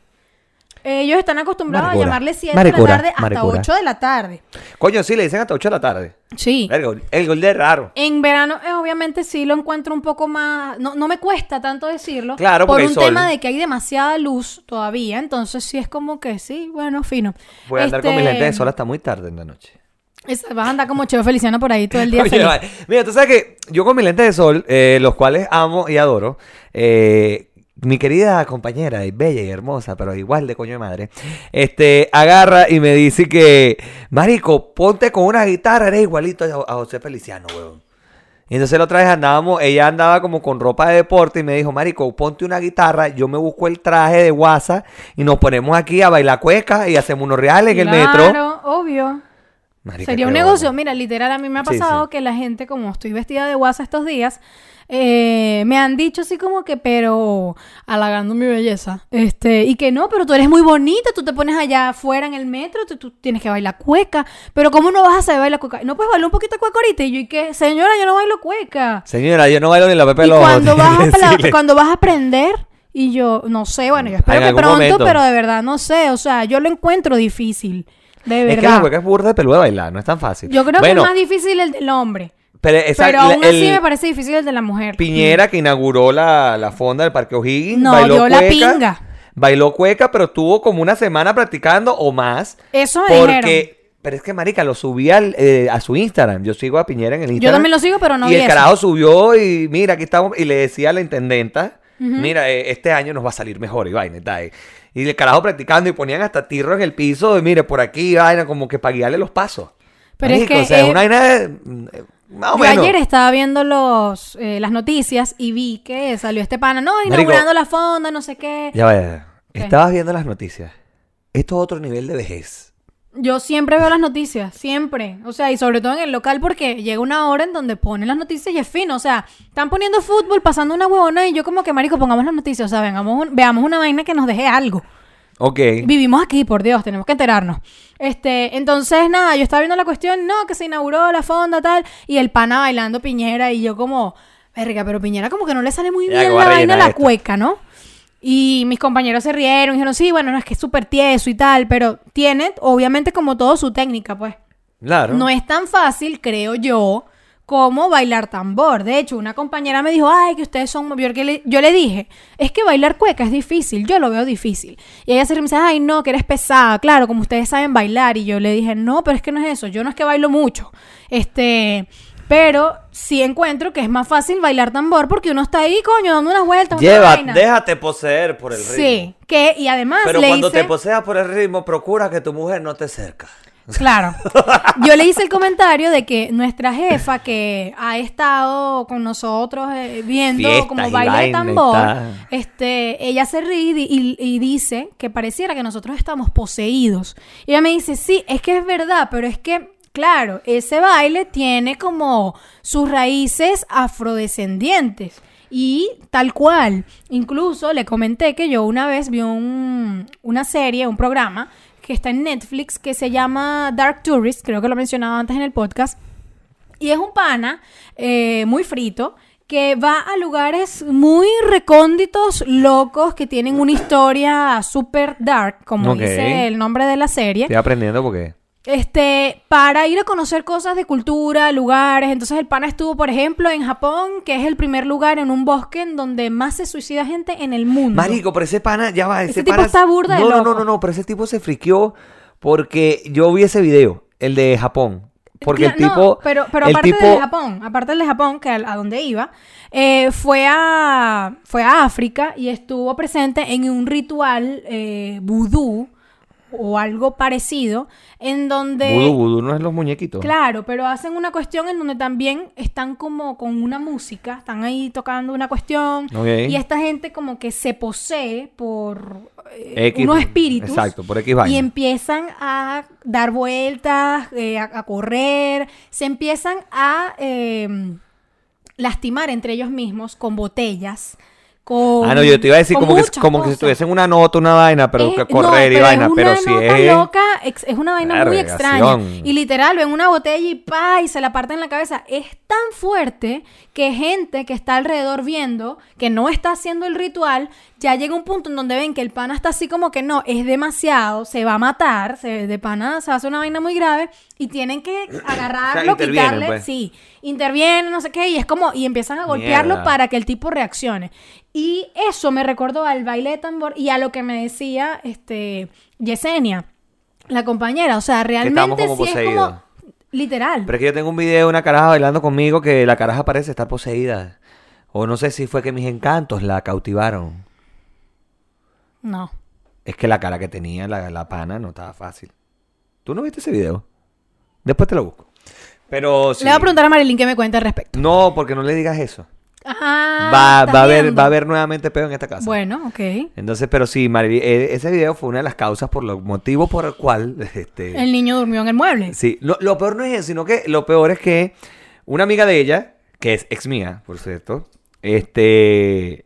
Ellos están acostumbrados Maricura. a llamarle 7 de la tarde hasta maricura. 8 de la tarde. Coño, sí, le dicen hasta 8 de la tarde. Sí. El gol, el gol de raro. En verano, eh, obviamente, sí lo encuentro un poco más. No, no me cuesta tanto decirlo. Claro, Por porque hay un sol. tema de que hay demasiada luz todavía. Entonces, sí es como que sí, bueno, fino. Voy a andar con Este, mis lentes de sol hasta muy tarde en la noche. es- vas a andar como Cheo Feliciano por ahí todo el (laughs) día Oye, feliz. vale. Mira, tú sabes que yo con mis lentes de sol, eh, los cuales amo y adoro, eh, mi querida compañera, y bella y hermosa, pero igual de coño de madre, este, agarra y me dice que, marico, ponte con una guitarra, eres igualito a, a José Feliciano, weón. Y entonces la otra vez andábamos, ella andaba como con ropa de deporte y me dijo, marico, ponte una guitarra, yo me busco el traje de guasa y nos ponemos aquí a bailar cueca y hacemos unos reales en el metro. Claro, obvio. Marica, Sería un negocio. Mira, literal, a mí me ha Sí, pasado sí. que la gente, como estoy vestida de guasa estos días, eh, me han dicho así como que, pero halagando mi belleza. Este, y que no, pero tú eres muy bonita, tú te pones allá afuera en el metro, tú, tú tienes que bailar cueca. Pero ¿cómo no vas a saber bailar cueca? ¿No puedes bailar un poquito de cueca ahorita? Y yo, ¿y qué? Señora, yo no bailo cueca. Señora, yo no bailo ni la pepe Lobo, cuando vas, a pla- decirle. cuando vas a aprender, y yo, no sé, bueno, yo espero que pronto, momento. pero de verdad no sé. O sea, yo lo encuentro difícil. De Es que la verdad. cueca es burda de peluda de bailar, no es tan fácil. Yo creo bueno, que es más difícil el del hombre. Pero, esa- Pero aún el- así me parece difícil el de la mujer. Piñera que inauguró la, la fonda del Parque O'Higgins. No, bailó yo la pinga. Bailó cueca, pero estuvo como una semana practicando o más. Eso me dijeron. Porque, pero es que marica, lo subí al, eh, a su Instagram. Yo sigo a Piñera en el Instagram. Yo también lo sigo, pero no Y vi el eso. carajo subió y mira, aquí estamos. Y le decía a la intendenta, mira, eh, este año nos va a salir mejor y vaina y tal. Y el carajo practicando y ponían hasta tirro en el piso. Y mire, por aquí, vaina, como que para guiarle los pasos. Pero es que, o sea, es eh, una vaina de- más o Yo menos. ayer estaba viendo los, eh, las noticias y vi que salió este pana, no, Marico. inaugurando la fonda, no sé qué. Ya vaya. ¿Qué? Estabas viendo las noticias. Esto es otro nivel de vejez. Yo siempre veo las noticias, siempre. O sea, y sobre todo en el local porque llega una hora en donde ponen las noticias y es fino. O sea, están poniendo fútbol, pasando una huevona y yo como que, marico, pongamos las noticias. O sea, vengamos un- veamos una vaina que nos deje algo. Ok. Vivimos aquí, por Dios, tenemos que enterarnos. Este, entonces, nada, yo estaba viendo la cuestión, no, que se inauguró la fonda, tal, y el pana bailando Piñera, y yo como, verga, pero Piñera como que no le sale muy Ya, bien la a vaina rellenar la esto. cueca, ¿no? Y mis compañeros se rieron y dijeron, sí, bueno, no, es que es súper tieso y tal, pero tiene, obviamente, como todo su técnica, pues. Claro. No es tan fácil, creo yo, como bailar tambor. De hecho, una compañera me dijo, ay, que ustedes son... Yo le, yo le dije, es que bailar cueca es difícil, yo lo veo difícil. Y ella se me dice, ay, no, que eres pesada, claro, como ustedes saben bailar. Y yo le dije, no, pero es que no es eso, yo no es que bailo mucho. Este... Pero sí encuentro que es más fácil bailar tambor porque uno está ahí, coño, dando unas vueltas. Lleva, vaina. déjate poseer por el ritmo. Sí, que, y además Pero le cuando hice... te poseas por el ritmo, procura que tu mujer no te cerca. Claro. Yo le hice el comentario de que nuestra jefa que ha estado con nosotros eh, viendo Fiestas como baile de tambor, este, ella se ríe y, y- y dice que pareciera que nosotros estamos poseídos. Y ella me dice, sí, es que es verdad, pero es que, claro, ese baile tiene como sus raíces afrodescendientes. Y tal cual. Incluso le comenté que yo una vez vi un- una serie, un programa que está en Netflix que se llama Dark Tourist, creo que lo he mencionado antes en el podcast. Y es un pana eh, muy frito que va a lugares muy recónditos, locos, que tienen una historia super dark, como dice el nombre de la serie. Estoy aprendiendo porque... Este, para ir a conocer cosas de cultura, lugares. Entonces el pana estuvo, por ejemplo, en Japón, que es el primer lugar en un bosque en donde más se suicida gente en el mundo. Marico, pero ese pana, ya va, ese, Ese tipo está burda de No, no, no, loco. no, no, pero ese tipo se friqueó porque yo vi ese video, el de Japón. Porque el no, tipo... pero, pero aparte tipo, del de Japón, aparte del de Japón, que a, a donde iba, eh, fue a fue a África y estuvo presente en un ritual eh, vudú o algo parecido, en donde Vudú, vudú no es los muñequitos. Claro, pero hacen una cuestión en donde también están como con una música, están ahí tocando una cuestión y esta gente como que se posee por eh, X, unos espíritus exacto, por X vaina. y empiezan a dar vueltas, eh, a, a correr, se empiezan a eh, lastimar entre ellos mismos con botellas. Con, Ah, no, yo te iba a decir como que, como que si tuviesen una nota, una vaina, pero Es- que no, correr y vaina, pero si es... loca, ex- es una vaina muy extraña. Y literal, ven una botella y pa, y se la parten en la cabeza. Es tan fuerte que gente que está alrededor viendo, que no está haciendo el ritual, ya llega un punto en donde ven que el pana está así como que no, es demasiado, se va a matar, se, de pana se va a hacer una vaina muy grave, y tienen que (clears throat) agarrarlo, quitarle, pues. sí, intervienen, no sé qué, y es como, y empiezan a golpearlo Mierda. para que el tipo reaccione. Y eso me recordó al baile de tambor y a lo que me decía este Yesenia, la compañera. O sea, realmente sí es como literal. Pero es que yo tengo un video de una caraja bailando conmigo que la caraja parece estar poseída. O no sé si fue que mis encantos la cautivaron. No. Es que la cara que tenía la, la pana no estaba fácil. ¿Tú no viste ese video? Después te lo busco. Pero sí. Le voy a preguntar a Marilyn qué me cuenta al respecto. No, porque no le digas eso. Ah, va, ¿estás va, a haber, va a haber nuevamente peo en esta casa. Bueno, ok. Entonces, pero sí, Marily- eh, ese video fue una de las causas por los motivos por el cual (laughs) este, El niño durmió en el mueble. Sí, lo, lo peor no es eso, sino que lo peor es que una amiga de ella, que es ex mía, por cierto, este,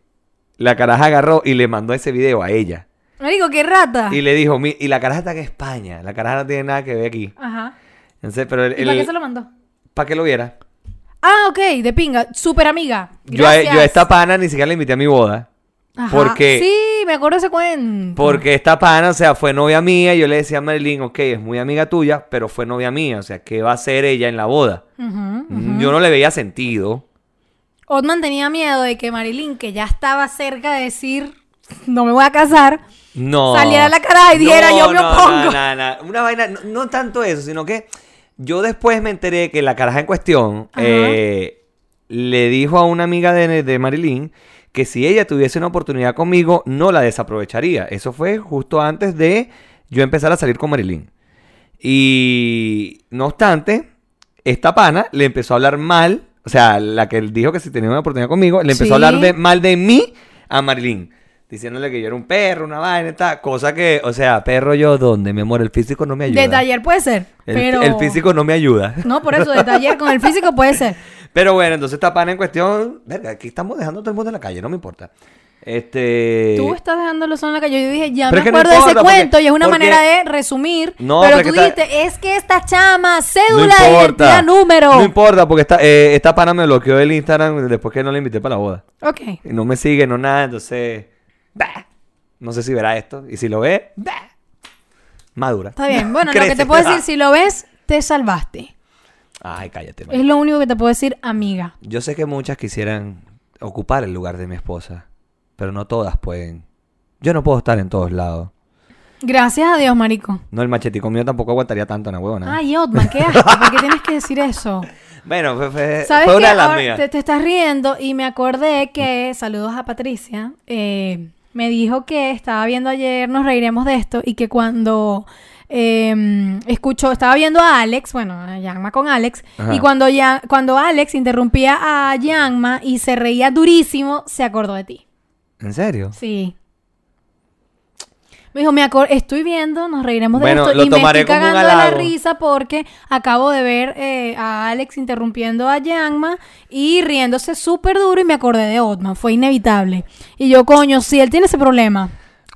la caraja agarró y le mandó ese video a ella. Marico, qué rata. Y le dijo, "Mi- y la caraja está en España, la caraja no tiene nada que ver aquí. Ajá. Entonces, pero el, ¿Y para qué se lo mandó? para que lo viera. Ah, ok, de pinga. Súper amiga. Yo a, Gracias. yo a esta pana ni siquiera la invité a mi boda. Ajá. porque- Sí, me acuerdo ese cuento. Porque esta pana, o sea, fue novia mía. y Yo le decía a Marilyn, ok, es muy amiga tuya, pero fue novia mía. O sea, ¿qué va a hacer ella en la boda? Ujú. Yo no le veía sentido. Otman tenía miedo de que Marilyn, que ya estaba cerca de decir, no me voy a casar, No. Saliera la cara y dijera, "Yo me no, opongo". No. Una vaina, no tanto eso, sino que yo después me enteré que la caraja en cuestión eh, le dijo a una amiga de, de Marilyn que si ella tuviese una oportunidad conmigo, no la desaprovecharía. Eso fue justo antes de yo empezar a salir con Marilyn. Y no obstante, esta pana le empezó a hablar mal, o sea, la que dijo que si tenía una oportunidad conmigo, le empezó Sí. a hablar de, mal de mí a Marilyn. Diciéndole que yo era un perro, una vaina, tal. Cosa que, o sea, perro yo, ¿dónde? Mi amor, el físico no me ayuda. de taller puede ser, El, pero... el físico no me ayuda. No, por eso, de taller con el físico puede ser. (laughs) Pero bueno, entonces esta pana en cuestión, verga, aquí estamos dejando a todo el mundo en la calle, no me importa. Este. Tú estás dejándolo solo en la calle. Yo dije, ya Pero me que no acuerdo de ese importa, porque- cuento y es una porque- manera de resumir. No, pero tú está- dijiste, es que esta chama, No cédula de identidad, número. No importa, porque esta, eh, esta pana me bloqueó el Instagram después que no la invité para la boda. Ok. Y no me sigue, no nada, entonces. Bah. No sé si verá esto. Y si lo ve, bah. madura. Está bien. Bueno, (laughs) lo que te puedo decir, si lo ves, te salvaste. Ay, cállate, Es lo único que te puedo decir, amiga. Yo sé que muchas quisieran ocupar el lugar de mi esposa, pero no todas pueden. Yo no puedo estar en todos lados. Gracias a Dios, marico. No, el machetico mío tampoco aguantaría tanto una huevona. Ay, Otman, qué asco. ¿Por qué tienes que decir eso? (laughs) Bueno, fue, fue- ¿Sabes fue una de las Ahora mías. te, te estás riendo y me acordé que, saludos a Patricia, eh, me dijo que estaba viendo ayer, nos reiremos de esto, y que cuando eh, escuchó, estaba viendo a Alex, bueno, a Yanma con Alex, Ajá. y cuando, ya, cuando Alex interrumpía a Yanma y se reía durísimo, se acordó de ti. ¿En serio? Sí. Me dijo, me acor- estoy viendo, nos reiremos de Bueno, esto lo y me estoy como cagando de la risa porque acabo de ver eh, a Alex interrumpiendo a Yanma y riéndose súper duro y me acordé de Otman, fue inevitable. Y yo, coño, sí, él tiene ese problema,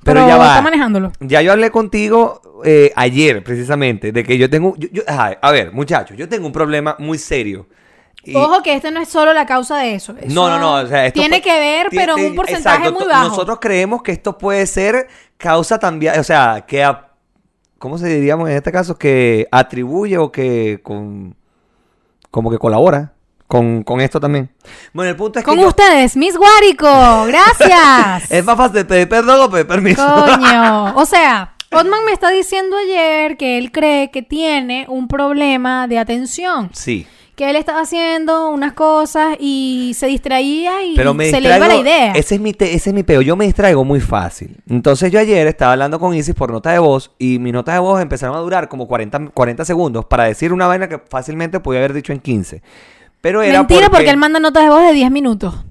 pero, Pero ya va. está manejándolo. Ya yo hablé contigo eh, ayer, precisamente, de que yo tengo... yo- a ver, muchachos, yo tengo un problema muy serio. Y- Ojo que este no es solo la causa de eso. eso No, no, no. O sea, esto tiene que ver, pero en un porcentaje exacto, muy bajo. Nosotros creemos que esto puede ser causa también, o sea, que, a- ¿cómo se diríamos en este caso? Que atribuye o que con, como que colabora con, con esto también. Bueno, el punto es Con que yo- ustedes, Miss Guárico, (laughs) gracias. es más fácil pedir perdón o pedir permiso. Coño. (laughs) O sea, Otman me está diciendo ayer que él cree que tiene un problema de atención. sí. Que él estaba haciendo unas cosas y se distraía y Pero me se le iba la idea. Ese es, mi te- ese es mi peo. Yo me distraigo muy fácil. Entonces yo ayer estaba hablando con Isis por nota de voz y mi nota de voz empezaron a durar como 40, 40 segundos para decir una vaina que fácilmente podía haber dicho en 15. Pero era Mentira, porque... porque él manda notas de voz de 10 minutos.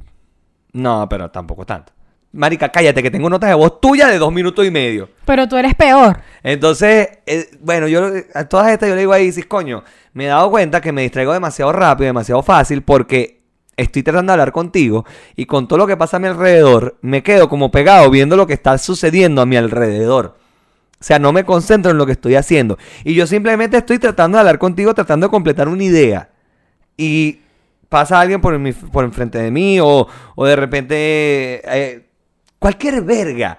No, pero tampoco tanto. Marica, cállate, que tengo notas de voz tuya de dos minutos y medio. Pero tú eres peor. Entonces, eh, bueno, yo a todas estas yo le digo a Isis, coño, me he dado cuenta que me distraigo demasiado rápido, demasiado fácil, porque estoy tratando de hablar contigo y con todo lo que pasa a mi alrededor, me quedo como pegado viendo lo que está sucediendo a mi alrededor. O sea, no me concentro en lo que estoy haciendo. Y yo simplemente estoy tratando de hablar contigo, tratando de completar una idea. Y pasa alguien por, mi, por enfrente de mí o, o de repente eh, cualquier verga.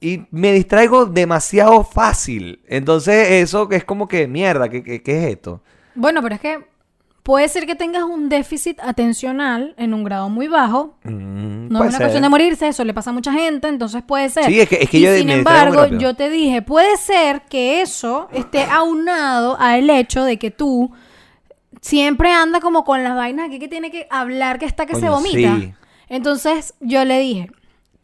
Y me distraigo demasiado fácil. Entonces eso es como que mierda, ¿qué, qué, qué es esto? Bueno, pero es que puede ser que tengas un déficit atencional en un grado muy bajo. Mm, No es una ser. cuestión de morirse, eso le pasa a mucha gente, entonces puede ser. Sí, es que- es que y yo sin embargo, yo te dije, puede ser que eso esté aunado al hecho de que tú siempre andas como con las vainas aquí que tiene que hablar que está que se vomita. sí. Entonces yo le dije,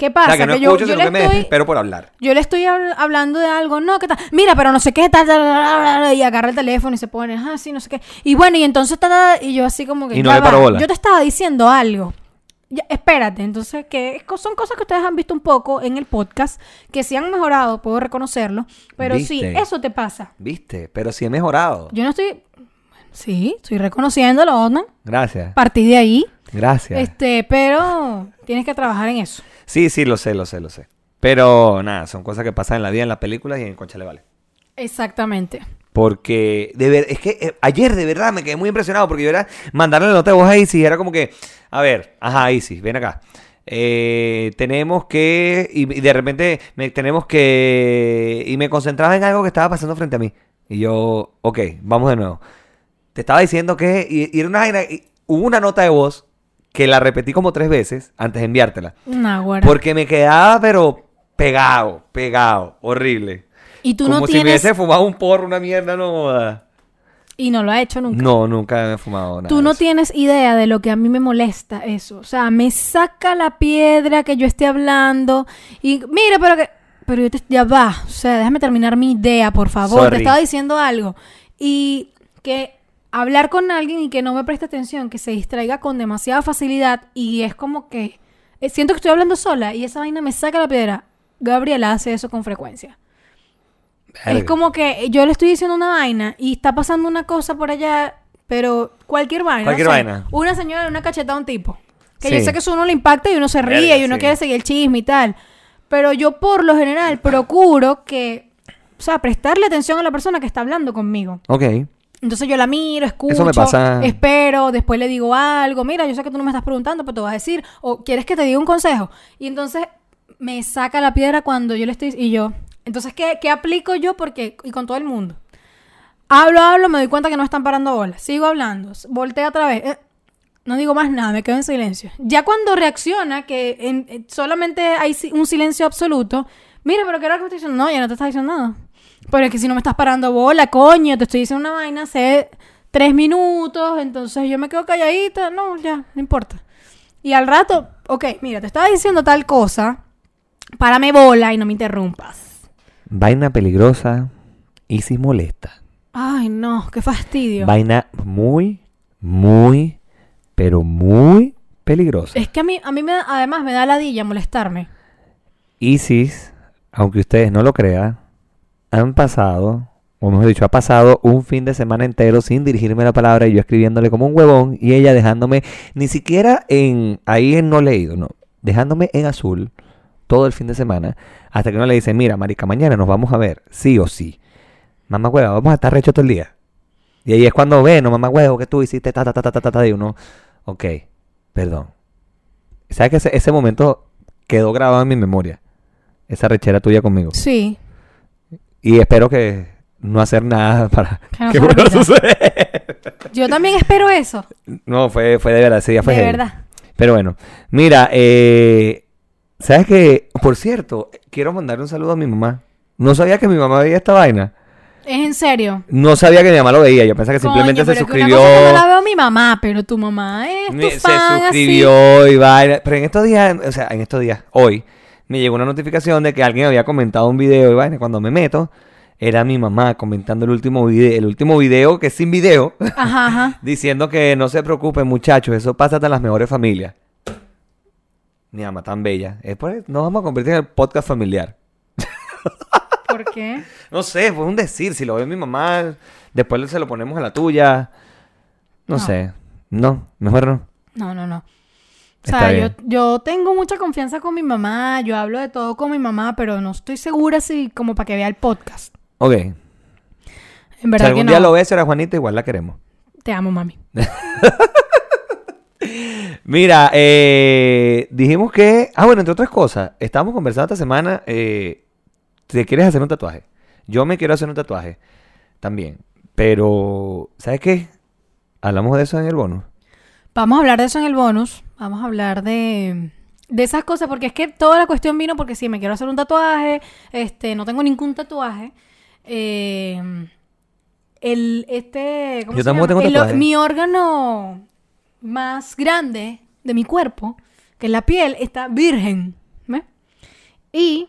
¿Qué pasa? O sea, que no Que yo- escucho, yo sino le que me estoy- desespero por hablar. Yo le estoy habl- hablando de algo, no, ¿qué tal? Mira, pero no sé qué, tal, y agarra el teléfono y se pone, ah, sí, no sé qué. Y bueno, y entonces, tal, y yo así como que. Y no le paro bola. Yo te estaba diciendo algo. Ya, espérate, entonces, que son cosas que ustedes han visto un poco en el podcast, que sí han mejorado, puedo reconocerlo, pero sí, ¿Viste? eso te pasa. ¿Viste? Pero sí he mejorado. Yo no estoy. Sí, estoy reconociéndolo, Otman. Gracias. Partí de ahí. Gracias. Este, pero tienes que trabajar en eso. Sí, sí, lo sé, lo sé, lo sé. Pero nada, son cosas que pasan en la vida, en las películas y en Concha le vale. Exactamente. Porque, de ver, es que eh, ayer de verdad me quedé muy impresionado porque yo era mandarle la nota de voz a Isis y era como que, a ver, ajá, Isis, ven acá. Eh, tenemos que, y, y de repente me, tenemos que, y me concentraba en algo que estaba pasando frente a mí. Y yo, ok, vamos de nuevo. Te estaba diciendo que, y, y era una y hubo una nota de voz que la repetí como tres veces antes de enviártela. Naguará. Porque me quedaba, pero pegado, pegado, horrible. Y tú Como no si tienes. me hubiese fumado un porro, una mierda, no. Y no lo ha hecho nunca. No, nunca me he fumado nada. Tú no tienes idea de lo que a mí me molesta eso. O sea, me saca la piedra que yo esté hablando. Y mira, pero que. Pero yo te, ya va. O sea, déjame terminar mi idea, por favor. Sorry. Te estaba diciendo algo. Y que hablar con alguien y que no me preste atención, que se distraiga con demasiada facilidad. Y es como que. eh, siento que estoy hablando sola y esa vaina me saca la piedra. Gabriela hace eso con frecuencia. Es como que yo le estoy diciendo una vaina y está pasando una cosa por allá, pero cualquier vaina. Cualquier vaina. Una señora, una cachetada a un tipo. Que Sí. yo sé que eso uno le impacta y uno se ríe Verga, y uno sí. quiere seguir el chisme y tal. Pero yo por lo general procuro que, o sea, prestarle atención a la persona que está hablando conmigo. Ok. Entonces yo la miro, escucho, Eso me pasa- espero, después le digo algo, mira, yo sé que tú no me estás preguntando, pero te vas a decir, o quieres que te diga un consejo. Y entonces me saca la piedra cuando yo le estoy, y yo, entonces, ¿qué, qué aplico yo? Porque, y con todo el mundo. Hablo, hablo, me doy cuenta que no están parando bolas. Sigo hablando, volteo otra vez. eh, no digo más nada, me quedo en silencio. Ya cuando reacciona, que en- eh, solamente hay un silencio absoluto, mira, pero ¿qué era lo que me estoy diciendo? No, ya no te estás diciendo nada. Pero es que si no me estás parando bola, coño, te estoy diciendo una vaina hace tres minutos, entonces yo me quedo calladita, no, ya, no importa. Y al rato, ok, mira, te estaba diciendo tal cosa, párame bola y no me interrumpas. Vaina peligrosa y si molesta. Ay, no, qué fastidio. Vaina muy, muy, pero muy peligrosa. Es que a mí, a mí me además me da ladilla molestarme. Isis, aunque ustedes no lo crean, han pasado, o mejor dicho, ha pasado un fin de semana entero sin dirigirme la palabra y yo escribiéndole como un huevón y ella dejándome ni siquiera en ahí en no leído, no, dejándome en azul todo el fin de semana hasta que uno le dice, mira, marica, mañana nos vamos a ver, sí o sí. Mamá hueva, vamos a estar recho todo el día. Y ahí es cuando ve, no mamá huevo, que tú hiciste ta ta ta ta ta ta, ta", y uno, ok, perdón. ¿Sabes que ese, ese momento quedó grabado en mi memoria? Esa rechera tuya conmigo. Sí. Y espero que no hacer nada (laughs) para Que no que se vuelva a repita. suceder. Yo también espero eso. No, fue, fue de verdad, ese día fue de heavy. verdad. Pero bueno, mira, eh, ¿sabes qué? Por cierto, quiero mandarle un saludo a mi mamá. No sabía que mi mamá veía esta vaina. Es en serio. No sabía que mi mamá lo veía. Yo pensaba que simplemente Coño, se pero que suscribió. Una cosa que no la veo mi mamá, pero tu mamá es tu Me- fan se así. suscribió y vaina. Pero en estos días, o sea, en estos días, hoy, me llegó una notificación de que alguien había comentado un video y vaina. Cuando me meto, era mi mamá comentando el último video, el último video que es sin video, Ajá, ajá. (laughs) diciendo que no se preocupen, muchachos, eso pasa hasta en las mejores familias. Mi mamá tan bella. Es por- nos vamos a convertir en el podcast familiar. ¿Por qué? (laughs) No sé, fue un decir. Si lo ve mi mamá, después se lo ponemos a la tuya. No, No. sé. No, mejor no. No, no, no. O sea, yo, yo tengo mucha confianza con mi mamá, yo hablo de todo con mi mamá, pero no estoy segura si como para que vea el podcast. Ok. En Si verdad que algún no. día lo ves, era Juanita, igual la queremos. Te amo, mami. (laughs) Mira, eh, dijimos que. Ah, bueno, entre otras cosas, estábamos conversando esta semana. Eh, ¿Te quieres hacer un tatuaje? Yo me quiero hacer un tatuaje también. Pero, ¿sabes qué? Hablamos de eso en el bono. Vamos a hablar de eso en el bonus. Vamos a hablar de, de esas cosas, porque es que toda la cuestión vino porque sí, me quiero hacer un tatuaje, este, no tengo ningún tatuaje. Eh, el, este, ¿cómo Yo se tampoco llama? tengo El- tatuaje. mi órgano más grande de mi cuerpo, que es la piel, está virgen. ¿Ves? Y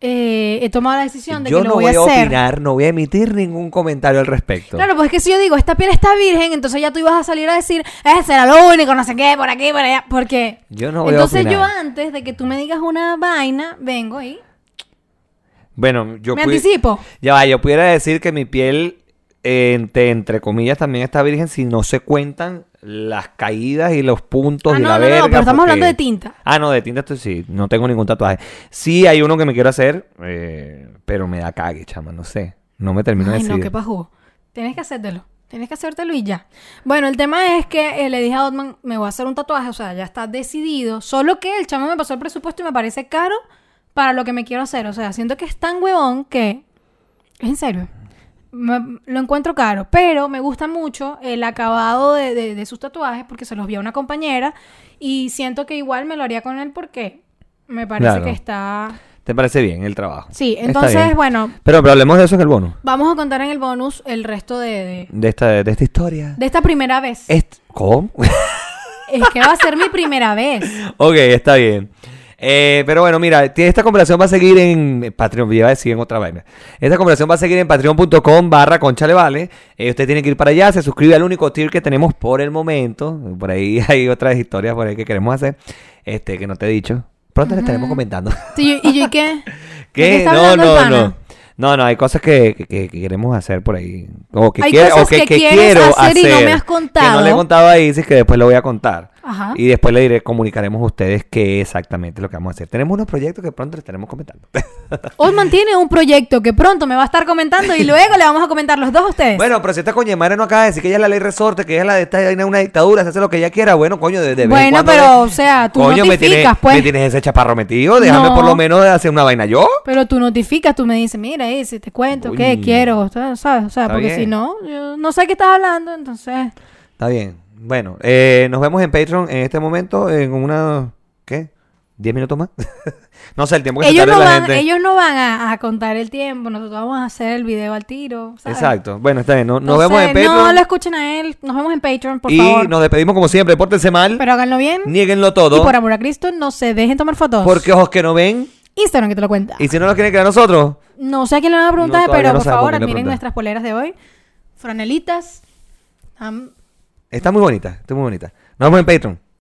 eh, he tomado la decisión de Yo que lo no voy, voy a hacer. opinar, no voy a emitir ningún comentario al respecto. Claro, pues es que si yo digo, esta piel está virgen, entonces ya tú ibas a salir a decir, ese era lo único, no sé qué, por aquí, por allá. Porque. Yo no voy a Entonces yo opinar. antes de que tú me digas una vaina, vengo y Bueno, yo me anticipo. Ya va, yo pudiera decir que mi piel, eh, entre, entre comillas, también está virgen si no se cuentan las caídas y los puntos Ah, y no, la no, no, verga. pero estamos porque- hablando de tinta. Ah, no, de tinta esto sí. No tengo ningún tatuaje. Sí hay uno que me quiero hacer, eh, pero me da cague, chama, no sé. No me termino de Ay, no, qué pajú. Tienes que hacértelo. Tienes que hacértelo y ya. Bueno, el tema es que eh, le dije a Otman, me voy a hacer un tatuaje, o sea, ya está decidido. Solo que el chamo me pasó el presupuesto y me parece caro para lo que me quiero hacer. O sea, siento que es tan huevón que... Es en serio. Me- lo encuentro caro, pero me gusta mucho el acabado de, de- de sus tatuajes porque se los vi a una compañera y siento que igual me lo haría con él porque me parece Claro. que está... ¿Te parece bien el trabajo? Sí, entonces, bueno, Pero, pero hablemos de eso en el bono. vamos a contar en el bonus el resto de- de, De esta, de esta historia. de esta primera vez. Est- ¿Cómo? Es que va a ser mi primera vez. (laughs) ok, está bien. Eh, pero bueno, mira, esta conversación va a seguir en Patreon, iba a decir en otra vaina. Esta conversación va a seguir en patreon.com barra conchalevale. Eh, usted tiene que ir para allá, se suscribe al único tier que tenemos por el momento. Por ahí (laughs) hay otras historias por ahí que queremos hacer, este que no te he dicho. Pronto le estaremos comentando. Sí, ¿Y yo y qué? (laughs) ¿De ¿Qué? está No, no, no. No, no, hay cosas que, que- que- que queremos hacer por ahí. O que, Hay quiero, cosas o que, quiero hacer y no me hacer, has Que no contado. le he contado a Isis, que después lo voy a contar. Ajá. Y después le diré, comunicaremos a ustedes qué exactamente es lo que vamos a hacer. Tenemos unos proyectos que pronto les estaremos comentando. (laughs) Osman tiene un proyecto que pronto me va a estar comentando y luego le vamos a comentar los dos a ustedes. bueno, pero si esta coña madre no acaba de decir que ella es la ley resorte, que ella es la de esta una dictadura, se hace lo que ella quiera. Bueno, coño, de, de Bueno, pero, o sea, tú coño, me notificas, tienes, pues. me tienes ese chaparro metido. Déjame No. por lo menos hacer una vaina yo. Pero tú notificas, tú me dices, mira, si te cuento, Uy. qué quiero, ¿sabes? O sea, porque bien. si no, yo no sé qué estás hablando, entonces... Está bien. Bueno, eh, nos vemos en Patreon en este momento en una... ¿Qué? ¿10 minutos más? (laughs) no sé, el tiempo que Ellos se no, la van, gente. ellos no van a, a contar el tiempo, nosotros vamos a hacer el video al tiro, ¿sabes? Exacto. Bueno, está bien. No- Nos Entonces, vemos en Patreon. No lo escuchen a él, nos vemos en Patreon, por y favor. nos despedimos como siempre. Pórtense mal. Pero háganlo bien. Niéguenlo Y todo. por amor a Cristo, no se dejen tomar fotos. Porque ojos que no ven. Instagram que te lo cuenta. Y si no nos quieren creer a nosotros. No sé a quién le van a preguntar, No, pero no por favor, admiren nuestras poleras de hoy. Franelitas. Está muy bonita. Está muy bonita. Nos vemos en Patreon.